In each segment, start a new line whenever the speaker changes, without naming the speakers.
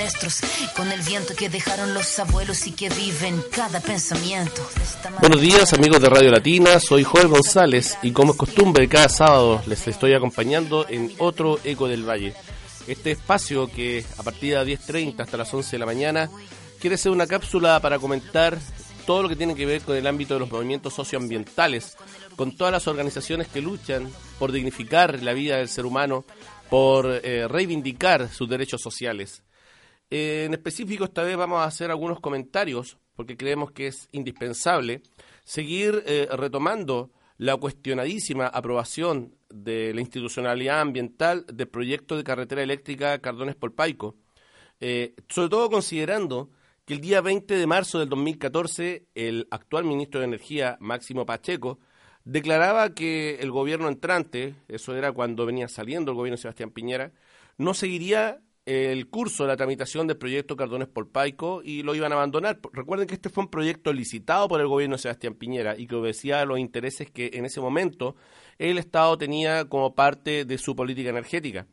ancestros, con el viento que dejaron los abuelos y que vive en cada pensamiento.
Buenos días amigos de Radio Latina, soy Joel González y como es costumbre cada sábado les estoy acompañando en otro Eco del Valle. Este espacio que a partir de las 10.30 hasta las 11 de la mañana quiere ser una cápsula para comentar todo lo que tiene que ver con el ámbito de los movimientos socioambientales, con todas las organizaciones que luchan por dignificar la vida del ser humano, por eh, reivindicar sus derechos sociales. Eh, en específico, esta vez vamos a hacer algunos comentarios, porque creemos que es indispensable seguir eh, retomando la cuestionadísima aprobación de la institucionalidad ambiental del proyecto de carretera eléctrica Cardones-Polpaico, sobre todo considerando que el día 20 de marzo del 2014 el actual ministro de Energía, Máximo Pacheco, declaraba que el gobierno entrante, eso era cuando venía saliendo el gobierno de Sebastián Piñera, no seguiría el curso de la tramitación del proyecto Cardones Polpaico y lo iban a abandonar. Recuerden que este fue un proyecto licitado por el gobierno de Sebastián Piñera y que obedecía a los intereses que en ese momento el Estado tenía como parte de su política energética.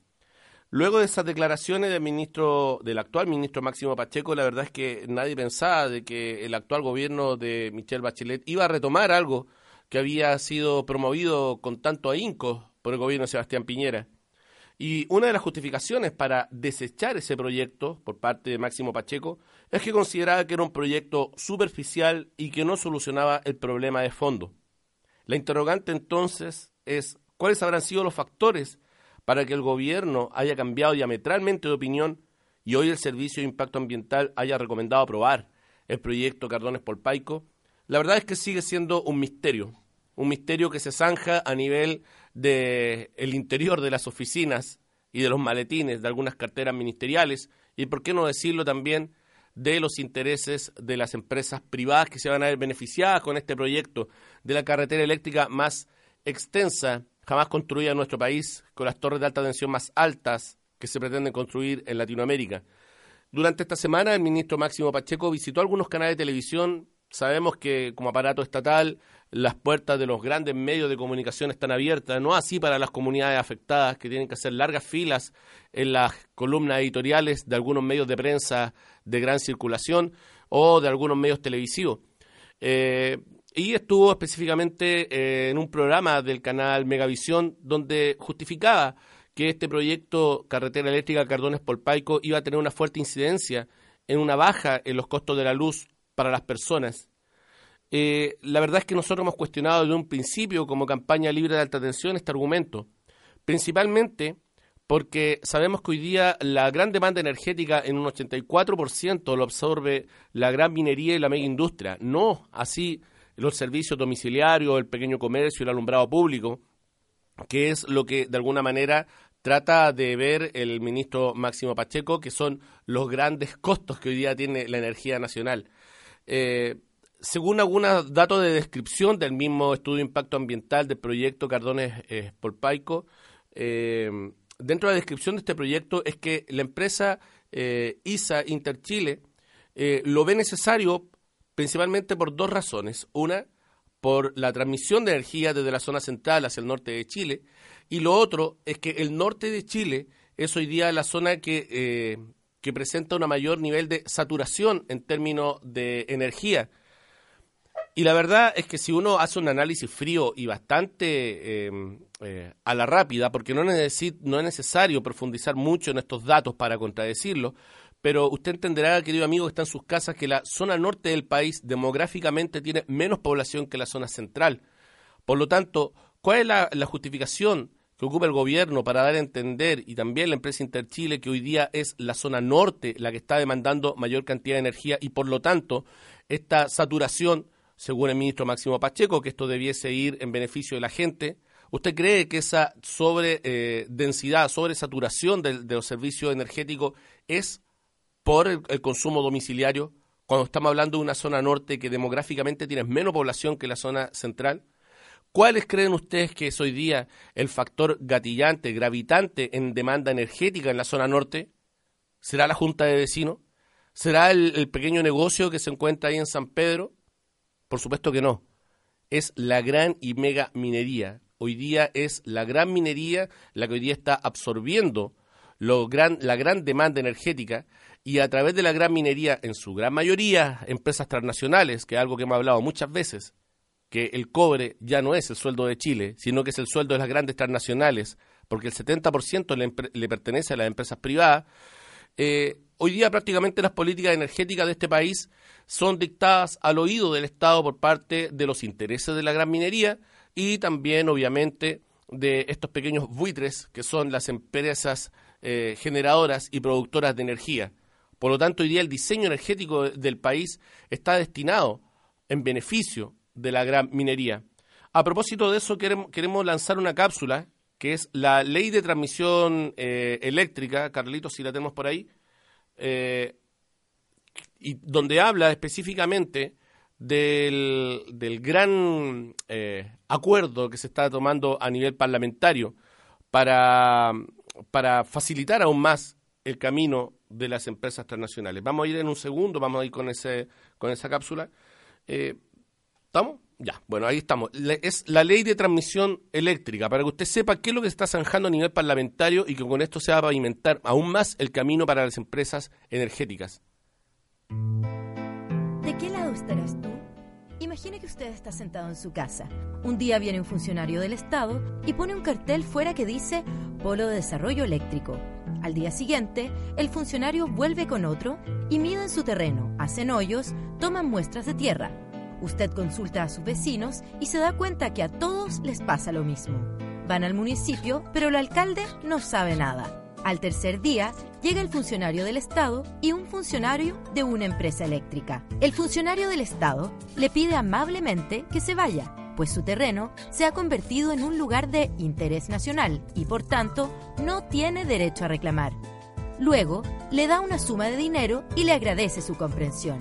Luego de esas declaraciones del ministro, del actual ministro Máximo Pacheco, la verdad es que nadie pensaba de que el actual gobierno de Michelle Bachelet iba a retomar algo que había sido promovido con tanto ahínco por el gobierno de Sebastián Piñera. Y una de las justificaciones para desechar ese proyecto por parte de Máximo Pacheco es que consideraba que era un proyecto superficial y que no solucionaba el problema de fondo. La interrogante entonces es cuáles habrán sido los factores para que el gobierno haya cambiado diametralmente de opinión y hoy el Servicio de Impacto Ambiental haya recomendado aprobar el proyecto Cardones Polpaico la verdad es que sigue siendo un misterio, un misterio que se zanja a nivel del el interior de las oficinas y de los maletines de algunas carteras ministeriales y, por qué no decirlo también, de los intereses de las empresas privadas que se van a ver beneficiadas con este proyecto de la carretera eléctrica más extensa jamás construida en nuestro país, con las torres de alta tensión más altas que se pretenden construir en Latinoamérica. Durante esta semana, el ministro Máximo Pacheco visitó algunos canales de televisión Sabemos que como aparato estatal las puertas de los grandes medios de comunicación están abiertas, no así para las comunidades afectadas que tienen que hacer largas filas en las columnas editoriales de algunos medios de prensa de gran circulación o de algunos medios televisivos. Eh, y estuvo específicamente eh, en un programa del canal Megavisión donde justificaba que este proyecto Carretera Eléctrica Cardones Polpaico iba a tener una fuerte incidencia en una baja en los costos de la luz para las personas. Eh, la verdad es que nosotros hemos cuestionado desde un principio como campaña libre de alta tensión este argumento, principalmente porque sabemos que hoy día la gran demanda energética en un 84% lo absorbe la gran minería y la mega industria, no así los servicios domiciliarios, el pequeño comercio el alumbrado público, que es lo que de alguna manera trata de ver el ministro Máximo Pacheco, que son los grandes costos que hoy día tiene la energía nacional. Eh, según algunos datos de descripción del mismo estudio de impacto ambiental del proyecto Cardones eh, Polpaico, eh, dentro de la descripción de este proyecto es que la empresa eh, ISA Interchile lo ve necesario principalmente por dos razones. Una, por la transmisión de energía desde la zona central hacia el norte de Chile, y lo otro es que el norte de Chile es hoy día la zona que que presenta un mayor nivel de saturación en términos de energía. Y la verdad es que si uno hace un análisis frío y bastante eh, eh, a la rápida, porque no, no es necesario profundizar mucho en estos datos para contradecirlo, pero usted entenderá, querido amigo, que está en sus casas, que la zona norte del país demográficamente tiene menos población que la zona central. Por lo tanto, ¿cuál es la, la justificación que ocupa el gobierno para dar a entender y también la empresa Interchile que hoy día es la zona norte la que está demandando mayor cantidad de energía y por lo tanto esta saturación, según el ministro Máximo Pacheco, que esto debiese ir en beneficio de la gente, ¿usted cree que esa sobre eh, densidad, sobre saturación de, los servicios energéticos es por el, el consumo domiciliario? Cuando estamos hablando de una zona norte que demográficamente tiene menos población que la zona central. ¿Cuáles creen ustedes que es hoy día el factor gatillante, gravitante en demanda energética en la zona norte? ¿Será la Junta de Vecinos? ¿Será el, pequeño negocio que se encuentra ahí en San Pedro? Por supuesto que no. Es la gran y mega minería. Hoy día es la gran minería la que hoy día está absorbiendo lo gran, la gran demanda energética y a través de la gran minería, en su gran mayoría, empresas transnacionales, que es algo que hemos hablado muchas veces, que el cobre ya no es el sueldo de Chile, sino que es el sueldo de las grandes transnacionales, porque el 70% le, le, pertenece a las empresas privadas. Eh, hoy día prácticamente las políticas energéticas de este país son dictadas al oído del Estado por parte de los intereses de la gran minería y también, obviamente, de estos pequeños buitres que son las empresas eh, generadoras y productoras de energía. Por lo tanto, hoy día el diseño energético del país está destinado en beneficio de la gran minería. A propósito de eso, queremos, lanzar una cápsula que es la ley de transmisión eh, eléctrica, Carlitos, si la tenemos por ahí, eh, y donde habla específicamente del, gran eh, acuerdo que se está tomando a nivel parlamentario para, para facilitar aún más el camino de las empresas transnacionales. Vamos a ir en un segundo, vamos a ir con, ese, con esa cápsula. ¿Estamos? Ya, bueno, ahí estamos. es la ley de transmisión eléctrica, para que usted sepa qué es lo que está zanjando a nivel parlamentario y que con esto se va a pavimentar aún más el camino para las empresas energéticas.
¿De qué lado estarás tú? Imagine que usted está sentado en su casa. Un día viene un funcionario del Estado y pone un cartel fuera que dice Polo de Desarrollo Eléctrico. Al día siguiente, el funcionario vuelve con otro y miden su terreno, hacen hoyos, toman muestras de tierra Usted consulta a sus vecinos y se da cuenta que a todos les pasa lo mismo. Van al municipio, pero el alcalde no sabe nada. Al tercer día, llega el funcionario del Estado y un funcionario de una empresa eléctrica. El funcionario del Estado le pide amablemente que se vaya, pues su terreno se ha convertido en un lugar de interés nacional y por tanto no tiene derecho a reclamar. Luego, le da una suma de dinero y le agradece su comprensión.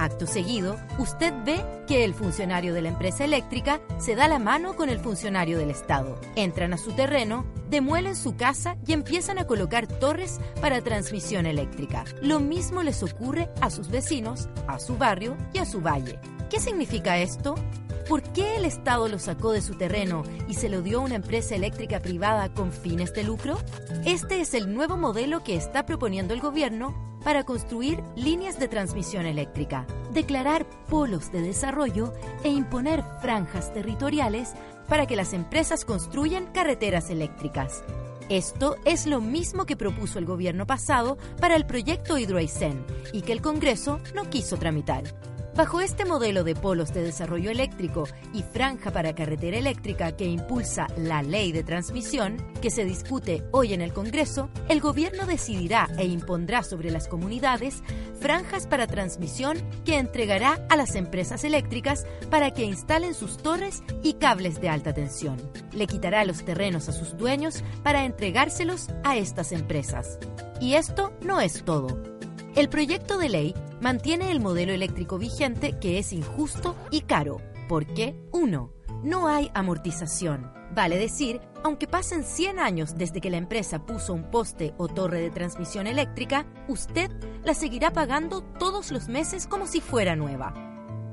Acto seguido, usted ve que el funcionario de la empresa eléctrica se da la mano con el funcionario del Estado. Entran a su terreno, demuelen su casa y empiezan a colocar torres para transmisión eléctrica. Lo mismo les ocurre a sus vecinos, a su barrio y a su valle. ¿Qué significa esto? ¿Por qué el Estado lo sacó de su terreno y se lo dio a una empresa eléctrica privada con fines de lucro? Este es el nuevo modelo que está proponiendo el gobierno para construir líneas de transmisión eléctrica, declarar polos de desarrollo e imponer franjas territoriales para que las empresas construyan carreteras eléctricas. Esto es lo mismo que propuso el gobierno pasado para el proyecto Hidroaicén y que el Congreso no quiso tramitar. Bajo este modelo de polos de desarrollo eléctrico y franja para carretera eléctrica que impulsa la ley de transmisión, que se discute hoy en el Congreso, el gobierno decidirá e impondrá sobre las comunidades franjas para transmisión que entregará a las empresas eléctricas para que instalen sus torres y cables de alta tensión. Le quitará los terrenos a sus dueños para entregárselos a estas empresas. Y esto no es todo. El proyecto de ley mantiene el modelo eléctrico vigente que es injusto y caro, porque 1. No hay amortización. Vale decir, aunque pasen 100 años desde que la empresa puso un poste o torre de transmisión eléctrica, usted la seguirá pagando todos los meses como si fuera nueva.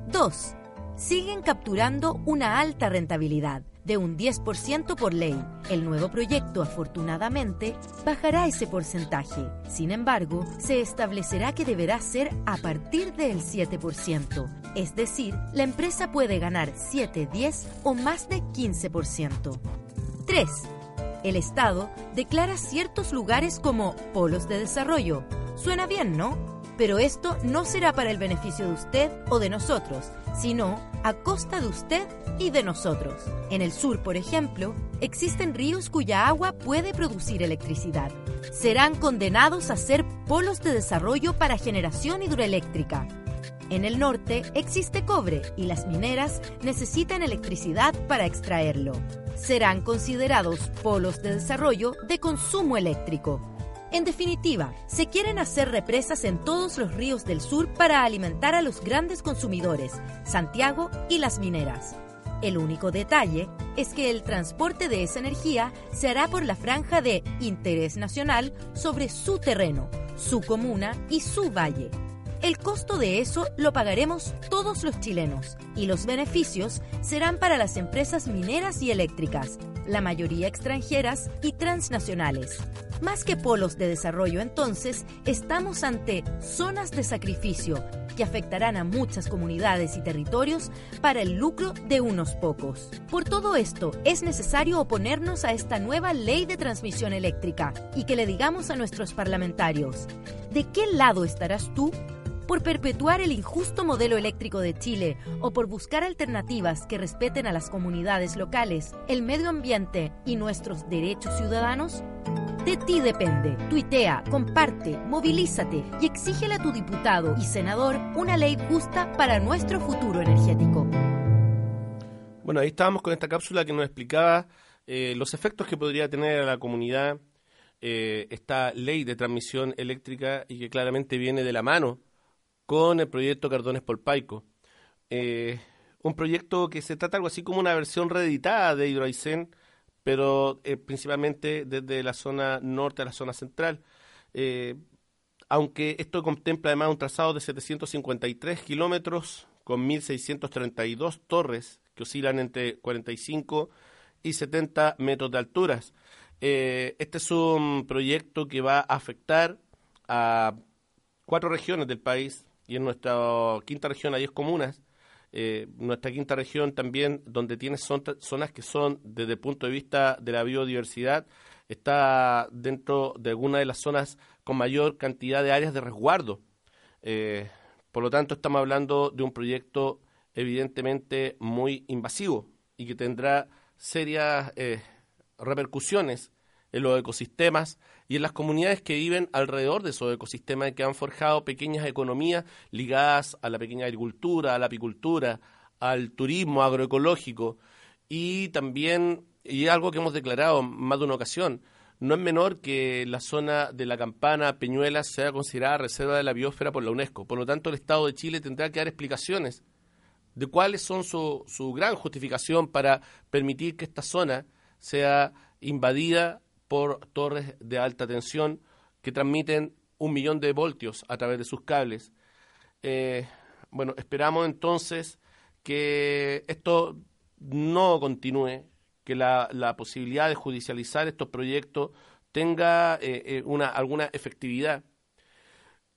2. Siguen capturando una alta rentabilidad de un 10% por ley. El nuevo proyecto, afortunadamente, bajará ese porcentaje. Sin embargo, se establecerá que deberá ser a partir del 7%. Es decir, la empresa puede ganar 7, 10 o más de 15%. 3. El Estado declara ciertos lugares como polos de desarrollo. Suena bien, ¿no? Pero esto no será para el beneficio de usted o de nosotros, sino a costa de usted y de nosotros. En el sur, por ejemplo, existen ríos cuya agua puede producir electricidad. Serán condenados a ser polos de desarrollo para generación hidroeléctrica. En el norte existe cobre y las mineras necesitan electricidad para extraerlo. Serán considerados polos de desarrollo de consumo eléctrico. En definitiva, se quieren hacer represas en todos los ríos del sur para alimentar a los grandes consumidores, Santiago y las mineras. El único detalle es que el transporte de esa energía se hará por la franja de interés nacional sobre su terreno, su comuna y su valle. El costo de eso lo pagaremos todos los chilenos y los beneficios serán para las empresas mineras y eléctricas, la mayoría extranjeras y transnacionales. Más que polos de desarrollo, entonces, estamos ante zonas de sacrificio que afectarán a muchas comunidades y territorios para el lucro de unos pocos. Por todo esto, es necesario oponernos a esta nueva ley de transmisión eléctrica y que le digamos a nuestros parlamentarios, ¿de qué lado estarás tú? Por perpetuar el injusto modelo eléctrico de Chile o por buscar alternativas que respeten a las comunidades locales, el medio ambiente y nuestros derechos ciudadanos? De ti depende. Tuitea, comparte, movilízate y exígele a tu diputado y senador una ley justa para nuestro futuro energético.
Bueno, ahí estábamos con esta cápsula que nos explicaba eh, los efectos que podría tener a la comunidad eh, esta ley de transmisión eléctrica y que claramente viene de la mano con el proyecto Cardones Polpaico. Eh, un proyecto que se trata algo así como una versión reeditada de Hidroaicén, pero eh, principalmente desde la zona norte a la zona central. Eh, aunque esto contempla además un trazado de 753 kilómetros con 1.632 torres que oscilan entre 45 y 70 metros de alturas. este es un proyecto que va a afectar a cuatro regiones del país, y en nuestra quinta región hay 10 comunas. Eh, nuestra quinta región también, donde tiene zonas que son, desde el punto de vista de la biodiversidad, está dentro de alguna de las zonas con mayor cantidad de áreas de resguardo. Eh, por lo tanto, estamos hablando de un proyecto evidentemente muy invasivo y que tendrá serias eh, repercusiones en los ecosistemas y en las comunidades que viven alrededor de esos ecosistemas que han forjado pequeñas economías ligadas a la pequeña agricultura, a la apicultura, al turismo agroecológico y también, y algo que hemos declarado más de una ocasión, no es menor que la zona de la Campana, Peñuelas, sea considerada reserva de la biosfera por la UNESCO. Por lo tanto, el Estado de Chile tendrá que dar explicaciones de cuáles son su, su gran justificación para permitir que esta zona sea invadida por torres de alta tensión que transmiten un millón de voltios a través de sus cables. Eh, bueno, esperamos entonces que esto no continúe, que la, posibilidad de judicializar estos proyectos tenga eh, eh, una, alguna efectividad.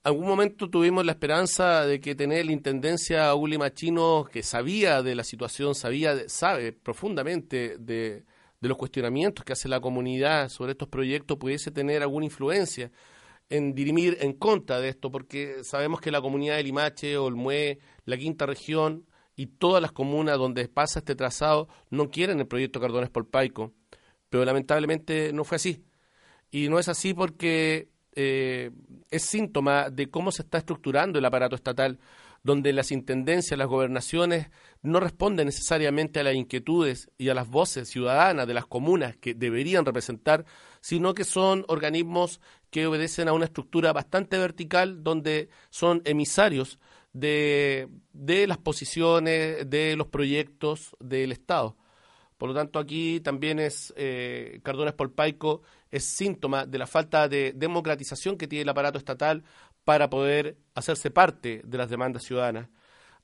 Algún momento tuvimos la esperanza de que tener la intendencia Uli Machino, que sabía de la situación, sabía, sabe profundamente de, de los cuestionamientos que hace la comunidad sobre estos proyectos pudiese tener alguna influencia en dirimir en contra de esto, porque sabemos que la comunidad de Limache, Olmué, la quinta región y todas las comunas donde pasa este trazado no quieren el proyecto Cardones por Paico, pero lamentablemente no fue así. Y no es así porque eh, es síntoma de cómo se está estructurando el aparato estatal donde las intendencias, las gobernaciones no responden necesariamente a las inquietudes y a las voces ciudadanas de las comunas que deberían representar, sino que son organismos que obedecen a una estructura bastante vertical donde son emisarios de, las posiciones, de los proyectos del Estado. Por lo tanto, aquí también es eh, Cardones Polpaico es síntoma de la falta de democratización que tiene el aparato estatal para poder hacerse parte de las demandas ciudadanas.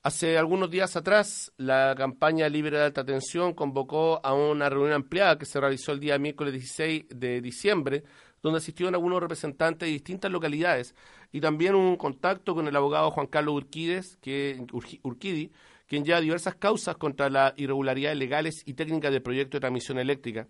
Hace algunos días atrás, la campaña Libre de Alta Tensión convocó a una reunión ampliada que se realizó el día miércoles 16 de diciembre, donde asistieron algunos representantes de distintas localidades y también un contacto con el abogado Juan Carlos Urquides, que, Urquidi, quien lleva diversas causas contra las irregularidades legales y técnicas del proyecto de transmisión eléctrica.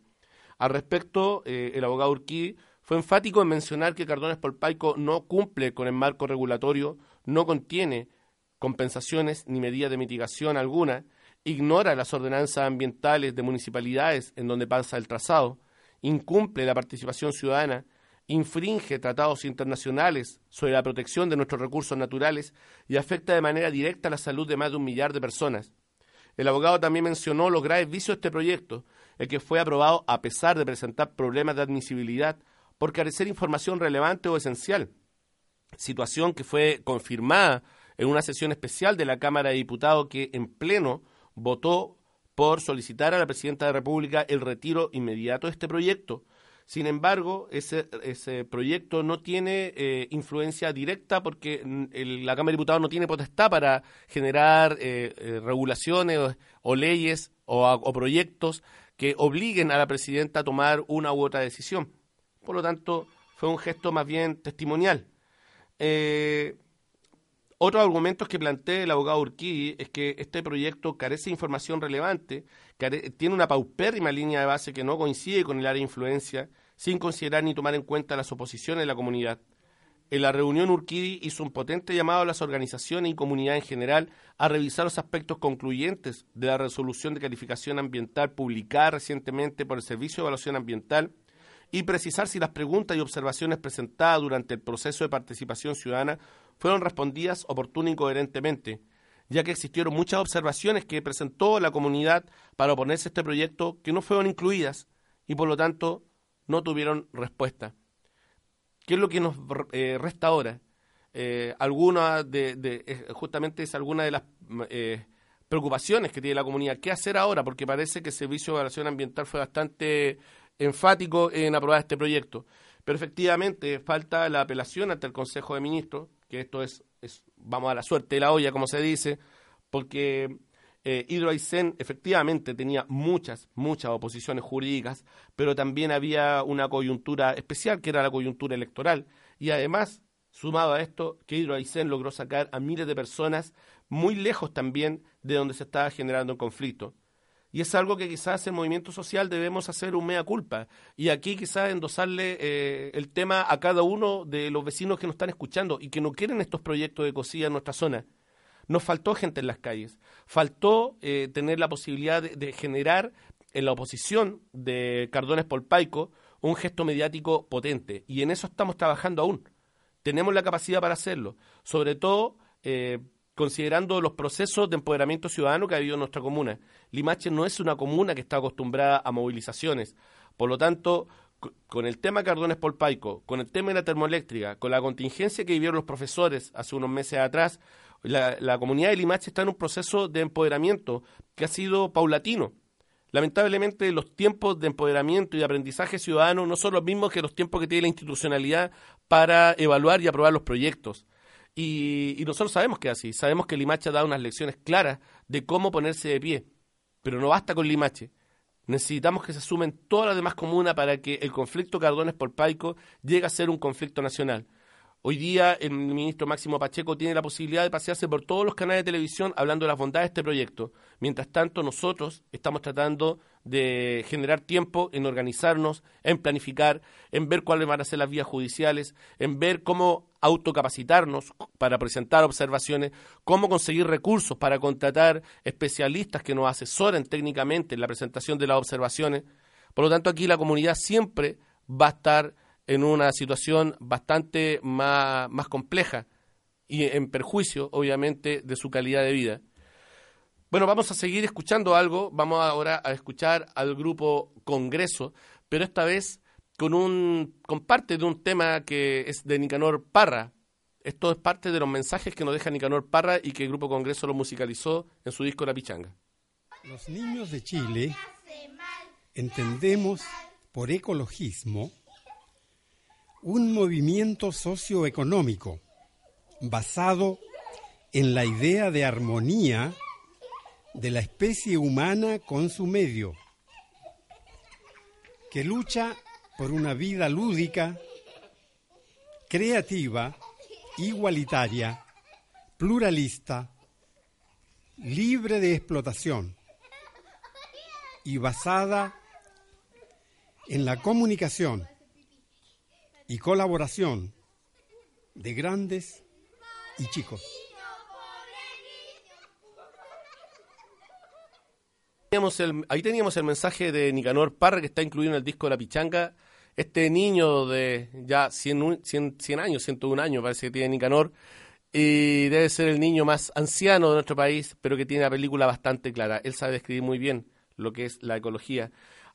Al respecto, eh, el abogado Urquidi fue enfático en mencionar que Cardones Polpaico no cumple con el marco regulatorio, no contiene compensaciones ni medidas de mitigación alguna, ignora las ordenanzas ambientales de municipalidades en donde pasa el trazado, incumple la participación ciudadana, infringe tratados internacionales sobre la protección de nuestros recursos naturales y afecta de manera directa la salud de más de un millar de personas. El abogado también mencionó los graves vicios de este proyecto, el que fue aprobado a pesar de presentar problemas de admisibilidad por carecer información relevante o esencial, situación que fue confirmada en una sesión especial de la Cámara de Diputados que en pleno votó por solicitar a la Presidenta de la República el retiro inmediato de este proyecto. Sin embargo, ese, ese proyecto no tiene eh, influencia directa porque mm, la Cámara de Diputados no tiene potestad para generar eh, eh, regulaciones o, leyes o, proyectos que obliguen a la presidenta a tomar una u otra decisión. Por lo tanto, fue un gesto más bien testimonial. Otros argumentos que plantea el abogado Urquidi es que este proyecto carece de información relevante, tiene una paupérrima línea de base que no coincide con el área de influencia, sin considerar ni tomar en cuenta las oposiciones de la comunidad. En la reunión Urquidi hizo un potente llamado a las organizaciones y comunidad en general a revisar los aspectos concluyentes de la resolución de calificación ambiental publicada recientemente por el Servicio de Evaluación Ambiental y precisar si las preguntas y observaciones presentadas durante el proceso de participación ciudadana fueron respondidas oportuna y coherentemente, ya que existieron muchas observaciones que presentó la comunidad para oponerse a este proyecto que no fueron incluidas y por lo tanto no tuvieron respuesta. ¿Qué es lo que nos eh, resta ahora? Eh, alguna de, justamente es alguna de las eh, preocupaciones que tiene la comunidad. ¿Qué hacer ahora? Porque parece que el Servicio de Evaluación Ambiental fue bastante enfático en aprobar este proyecto. Pero efectivamente falta la apelación ante el Consejo de Ministros, que esto es, vamos a la suerte de la olla, como se dice, porque eh, Hidro efectivamente tenía muchas, muchas oposiciones jurídicas, pero también había una coyuntura especial, que era la coyuntura electoral, y además, sumado a esto, que Hidro logró sacar a miles de personas muy lejos también de donde se estaba generando el conflicto. Y es algo que quizás en movimiento social debemos hacer un mea culpa. Y aquí quizás endosarle eh, el tema a cada uno de los vecinos que nos están escuchando y que no quieren estos proyectos de cosilla en nuestra zona. Nos faltó gente en las calles. Faltó eh, tener la posibilidad de, generar en la oposición de Cardones Polpaico un gesto mediático potente. Y en eso estamos trabajando aún. Tenemos la capacidad para hacerlo. Sobre todo... Eh, considerando los procesos de empoderamiento ciudadano que ha habido en nuestra comuna. Limache no es una comuna que está acostumbrada a movilizaciones. Por lo tanto, con el tema Cardones Polpaico, con el tema de la termoeléctrica, con la contingencia que vivieron los profesores hace unos meses atrás, la, la comunidad de Limache está en un proceso de empoderamiento que ha sido paulatino. Lamentablemente los tiempos de empoderamiento y de aprendizaje ciudadano no son los mismos que los tiempos que tiene la institucionalidad para evaluar y aprobar los proyectos. Y, nosotros sabemos que es así, sabemos que Limache ha dado unas lecciones claras de cómo ponerse de pie, pero no basta con Limache. Necesitamos que se sumen todas las demás comunas para que el conflicto Cardones por Paico llegue a ser un conflicto nacional. Hoy día el ministro Máximo Pacheco tiene la posibilidad de pasearse por todos los canales de televisión hablando de las bondades de este proyecto. Mientras tanto, nosotros estamos tratando de generar tiempo en organizarnos, en planificar, en ver cuáles van a ser las vías judiciales, en ver cómo autocapacitarnos para presentar observaciones, cómo conseguir recursos para contratar especialistas que nos asesoren técnicamente en la presentación de las observaciones. Por lo tanto, aquí la comunidad siempre va a estar en una situación bastante más, más compleja y en perjuicio, obviamente, de su calidad de vida. Bueno, vamos a seguir escuchando algo. Vamos ahora a escuchar al grupo Congreso, pero esta vez con un con parte de un tema que es de Nicanor Parra. Esto es parte de los mensajes que nos deja Nicanor Parra y que el grupo Congreso lo musicalizó en su disco La Pichanga.
Los niños de Chile entendemos por ecologismo un movimiento socioeconómico basado en la idea de armonía de la especie humana con su medio, que lucha por una vida lúdica, creativa, igualitaria, pluralista, libre de explotación y basada en la comunicación y colaboración de grandes y chicos.
Ahí teníamos el mensaje de Nicanor Parra que está incluido en el disco de La Pichanga. Este niño de ya 100, 100, años, 101 años parece que tiene Nicanor, y debe ser el niño más anciano de nuestro país, pero que tiene la película bastante clara. Él sabe describir muy bien lo que es la ecología.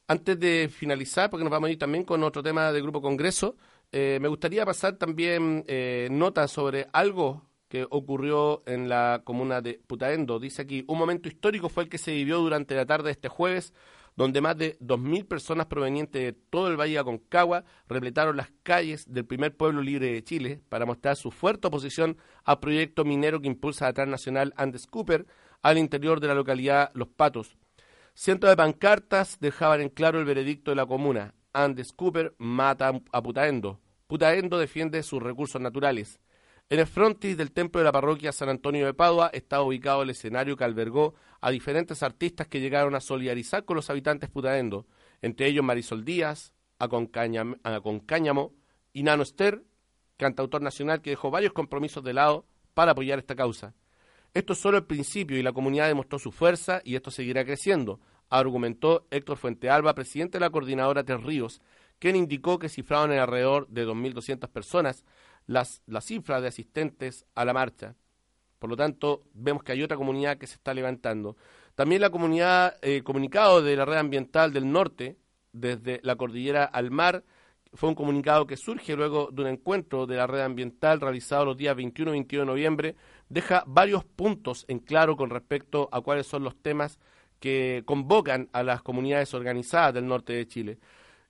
Antes de finalizar, porque nos vamos a ir también con otro tema del Grupo Congreso, eh, me gustaría pasar también eh, notas sobre algo que ocurrió en la comuna de Putaendo. Dice aquí, un momento histórico fue el que se vivió durante la tarde de este jueves, donde más de 2.000 personas provenientes de todo el Valle de Aconcagua repletaron las calles del primer pueblo libre de Chile para mostrar su fuerte oposición al proyecto minero que impulsa la transnacional Andes Cooper al interior de la localidad Los Patos. Cientos de pancartas dejaban en claro el veredicto de la comuna. Andes Cooper mata a Putaendo. Putaendo defiende sus recursos naturales. En el frontis del templo de la parroquia San Antonio de Padua está ubicado el escenario que albergó a diferentes artistas que llegaron a solidarizar con los habitantes putaendo, entre ellos Marisol Díaz, Aconcáñamo y Nano Ester, cantautor nacional que dejó varios compromisos de lado para apoyar esta causa. Esto es solo el principio y la comunidad demostró su fuerza y esto seguirá creciendo, argumentó Héctor Fuentealba, presidente de la coordinadora Tres Ríos, quien indicó que cifraron en alrededor de 2.200 personas las, cifras de asistentes a la marcha. Por lo tanto, vemos que hay otra comunidad que se está levantando. También la comunidad eh, comunicado de la red ambiental del norte, desde la cordillera al mar, fue un comunicado que surge luego de un encuentro de la red ambiental realizado los días 21 y 21 de noviembre, deja varios puntos en claro con respecto a cuáles son los temas que convocan a las comunidades organizadas del norte de Chile.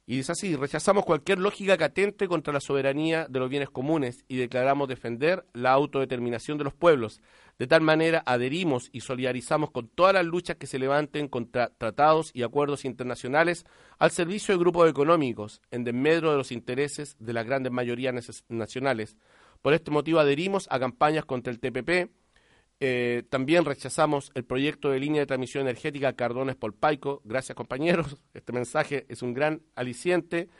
Y es así, rechazamos cualquier lógica catente contra la soberanía de los bienes comunes y declaramos defender la autodeterminación de los pueblos. De tal manera adherimos y solidarizamos con todas las luchas que se levanten contra tratados y acuerdos internacionales al servicio de grupos económicos, en desmedro de los intereses de las grandes mayorías nacionales. Por este motivo adherimos a campañas contra el TPP, eh, también rechazamos el proyecto de línea de transmisión energética Cardones Polpaico. Gracias, compañeros. Este mensaje es un gran aliciente.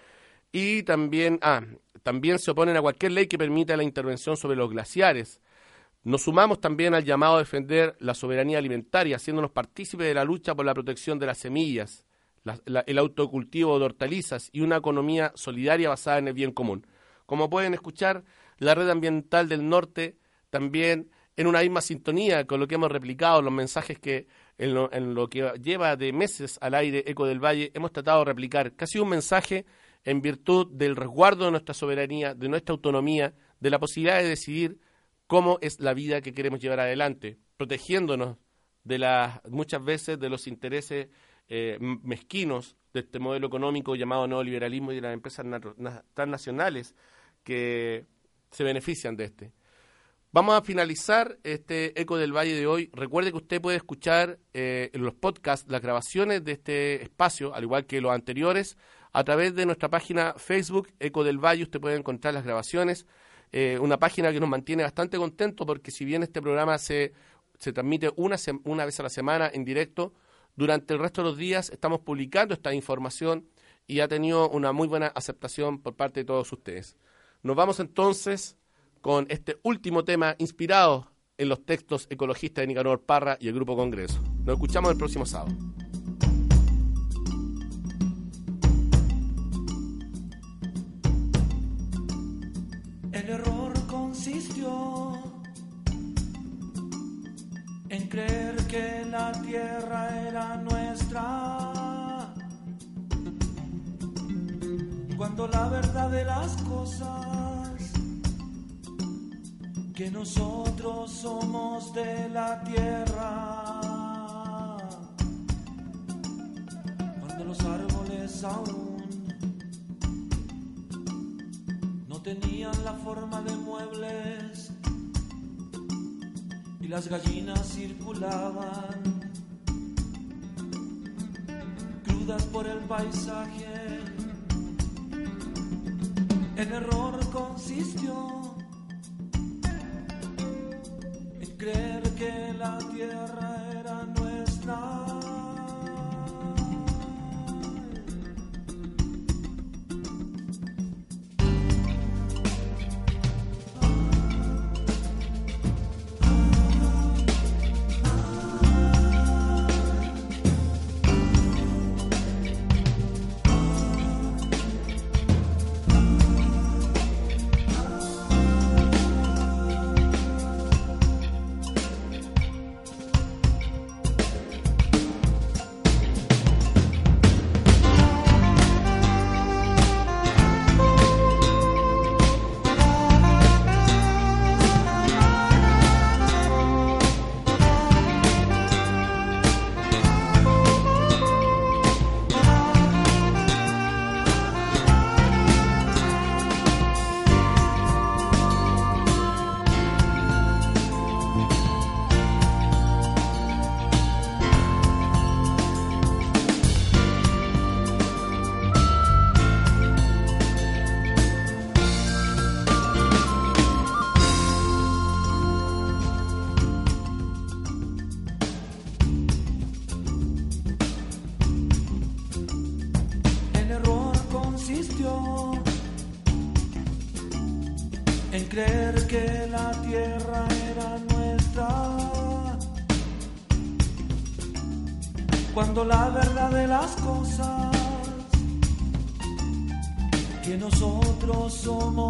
Y también, ah, también se oponen a cualquier ley que permita la intervención sobre los glaciares. Nos sumamos también al llamado a defender la soberanía alimentaria, haciéndonos partícipes de la lucha por la protección de las semillas, el autocultivo de hortalizas y una economía solidaria basada en el bien común. Como pueden escuchar, la red ambiental del norte también en una misma sintonía con lo que hemos replicado, los mensajes que en lo, que lleva de meses al aire Eco del Valle hemos tratado de replicar. Casi un mensaje en virtud del resguardo de nuestra soberanía, de nuestra autonomía, de la posibilidad de decidir cómo es la vida que queremos llevar adelante, protegiéndonos de las muchas veces de los intereses eh, mezquinos de este modelo económico llamado neoliberalismo y de las empresas transnacionales que se benefician de este. Vamos a finalizar este Eco del Valle de hoy. Recuerde que usted puede escuchar eh, en los podcasts las grabaciones de este espacio, al igual que los anteriores, a través de nuestra página Facebook Eco del Valle. Usted puede encontrar las grabaciones. Eh, una página que nos mantiene bastante contentos porque si bien este programa se, se transmite una, una vez a la semana en directo, durante el resto de los días estamos publicando esta información y ha tenido una muy buena aceptación por parte de todos ustedes. Nos vamos entonces con este último tema inspirado en los textos ecologistas de Nicanor Parra y el Grupo Congreso. Nos escuchamos el próximo sábado.
El error consistió en creer que la tierra era nuestra, cuando la verdad de las cosas que nosotros somos de la tierra. Cuando los árboles aún no tenían la forma de muebles y las gallinas circulaban crudas por el paisaje. El error consistió la tierra somos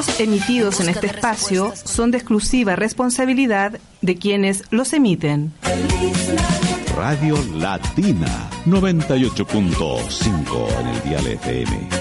conceptos emitidos en este espacio son de exclusiva responsabilidad de quienes los emiten.
Radio Latina 98.5 en el Dial FM